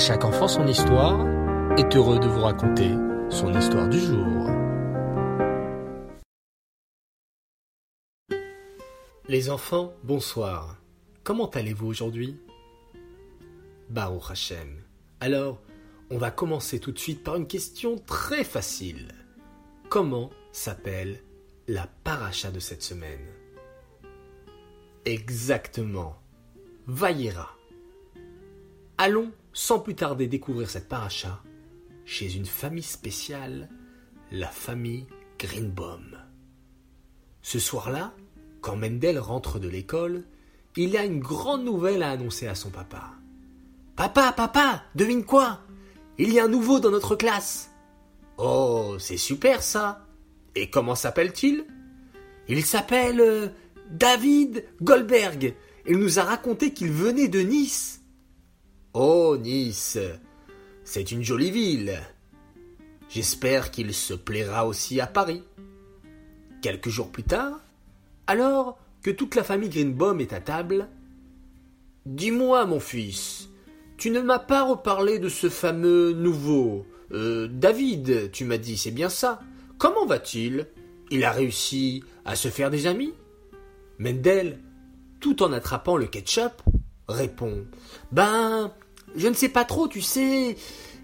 chaque enfant son histoire est heureux de vous raconter son histoire du jour. Les enfants, bonsoir. Comment allez-vous aujourd'hui? Baruch Hashem. Alors, on va commencer tout de suite par une question très facile. Comment s'appelle la paracha de cette semaine? Exactement. Vaillera. Allons sans plus tarder découvrir cette paracha chez une famille spéciale, la famille Greenbaum. Ce soir-là, quand Mendel rentre de l'école, il a une grande nouvelle à annoncer à son papa. Papa, papa, devine quoi? Il y a un nouveau dans notre classe. Oh, c'est super ça. Et comment s'appelle-t-il Il s'appelle euh, David Goldberg. Il nous a raconté qu'il venait de Nice. Oh, Nice. C'est une jolie ville. J'espère qu'il se plaira aussi à Paris. Quelques jours plus tard, alors que toute la famille Greenbaum est à table, Dis-moi, mon fils, tu ne m'as pas reparlé de ce fameux nouveau. Euh, David, tu m'as dit, c'est bien ça. Comment va-t-il? Il a réussi à se faire des amis? Mendel, tout en attrapant le ketchup, répond Ben, je ne sais pas trop, tu sais.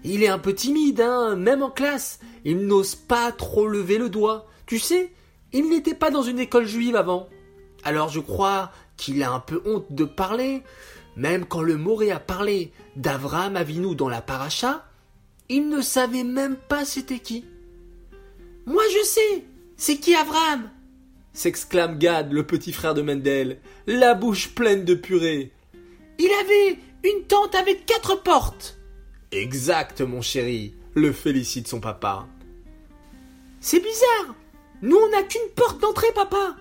Il est un peu timide, hein, même en classe. Il n'ose pas trop lever le doigt. Tu sais, il n'était pas dans une école juive avant. Alors je crois qu'il a un peu honte de parler. Même quand le Moré a parlé d'Avram Avinu dans la paracha, il ne savait même pas c'était qui. Moi je sais, c'est qui Avram? S'exclame Gad, le petit frère de Mendel, la bouche pleine de purée. Il avait une tente avec quatre portes. Exact, mon chéri, le félicite son papa. C'est bizarre. Nous, on n'a qu'une porte d'entrée, papa.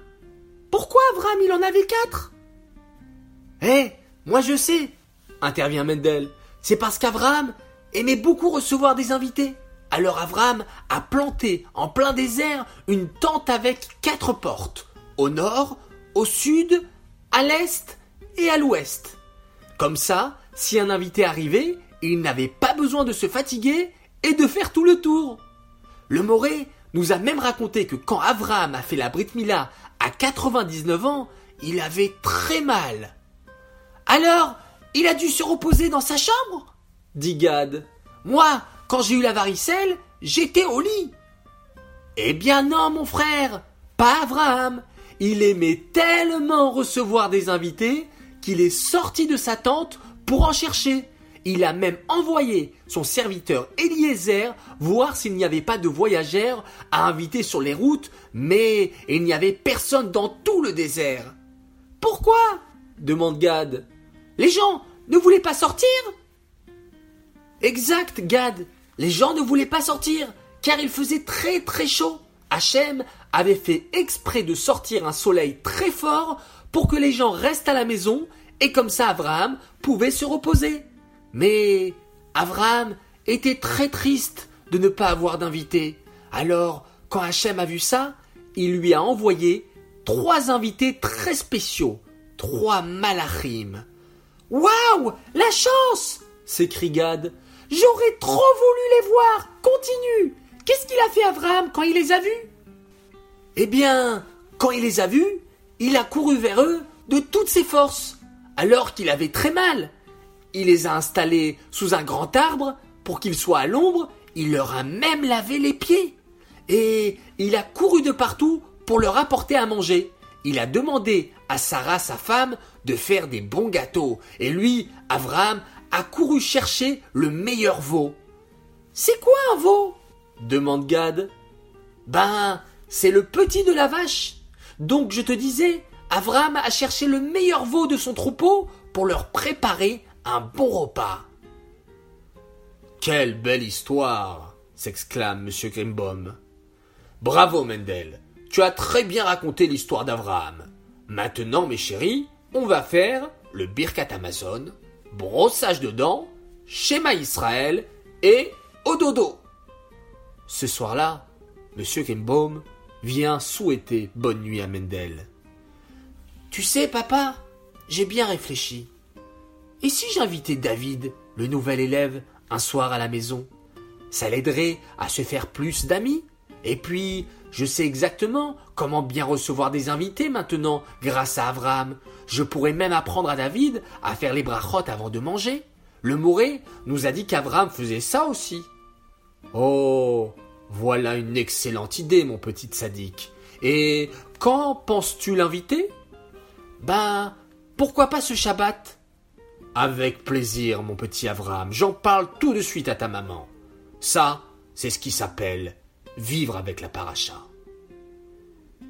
Pourquoi Avram, il en avait quatre? Eh, moi je sais, intervient Mendel. C'est parce qu'Avram aimait beaucoup recevoir des invités. Alors Avram a planté en plein désert une tente avec quatre portes, au nord, au sud, à l'est et à l'ouest. Comme ça, si un invité arrivait, il n'avait pas besoin de se fatiguer et de faire tout le tour. Le Moré nous a même raconté que quand Avram a fait la Brit Mila à 99 ans, il avait très mal. Alors, il a dû se reposer dans sa chambre dit Gad. Moi, quand j'ai eu la varicelle, j'étais au lit. Eh bien non, mon frère, pas Abraham. Il aimait tellement recevoir des invités qu'il est sorti de sa tente pour en chercher. Il a même envoyé son serviteur Eliezer voir s'il n'y avait pas de voyageurs à inviter sur les routes, mais il n'y avait personne dans tout le désert. Pourquoi? demande Gad. Les gens ne voulaient pas sortir? Exact, Gad. Les gens ne voulaient pas sortir, car il faisait très très chaud. Hachem avait fait exprès de sortir un soleil très fort pour que les gens restent à la maison et comme ça Abraham pouvait se reposer. Mais Abraham était très triste de ne pas avoir d'invités. Alors, quand Hachem a vu ça, il lui a envoyé trois invités très spéciaux, trois malachim. Waouh La chance s'écrie Gad. J'aurais trop voulu les voir. Continue. Qu'est-ce qu'il a fait Abraham quand il les a vus? Eh bien, quand il les a vus, il a couru vers eux de toutes ses forces, alors qu'il avait très mal. Il les a installés sous un grand arbre pour qu'ils soient à l'ombre. Il leur a même lavé les pieds. Et il a couru de partout pour leur apporter à manger. Il a demandé à Sarah, sa femme, de faire des bons gâteaux. Et lui, Abraham, a couru chercher le meilleur veau. C'est quoi un veau? demande Gad. Ben, c'est le petit de la vache. Donc je te disais, Avram a cherché le meilleur veau de son troupeau pour leur préparer un bon repas. Quelle belle histoire s'exclame M. Grimbaum. Bravo, Mendel. Tu as très bien raconté l'histoire d'Abraham. Maintenant, mes chéris, on va faire le Birkat Amazon brossage de dents, schéma Israël et au dodo. Ce soir-là, M. Grimbaum vient souhaiter bonne nuit à Mendel. Tu sais, papa, j'ai bien réfléchi. Et si j'invitais David le nouvel élève un soir à la maison? Ça l'aiderait à se faire plus d'amis. Et puis, je sais exactement comment bien recevoir des invités maintenant grâce à Abraham. Je pourrais même apprendre à David à faire les brachot avant de manger. Le Moré nous a dit qu'Abraham faisait ça aussi. Oh, voilà une excellente idée, mon petit sadique. Et quand penses-tu l'inviter? Ben, pourquoi pas ce Shabbat? Avec plaisir, mon petit Abraham. J'en parle tout de suite à ta maman. Ça, c'est ce qui s'appelle vivre avec la paracha.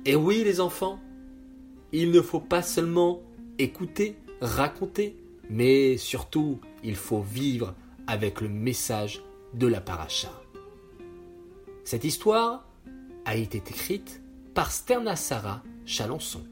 Et oui, les enfants, il ne faut pas seulement écouter, raconter, mais surtout, il faut vivre avec le message de la paracha. Cette histoire a été écrite par Sterna Sarah Chalençon.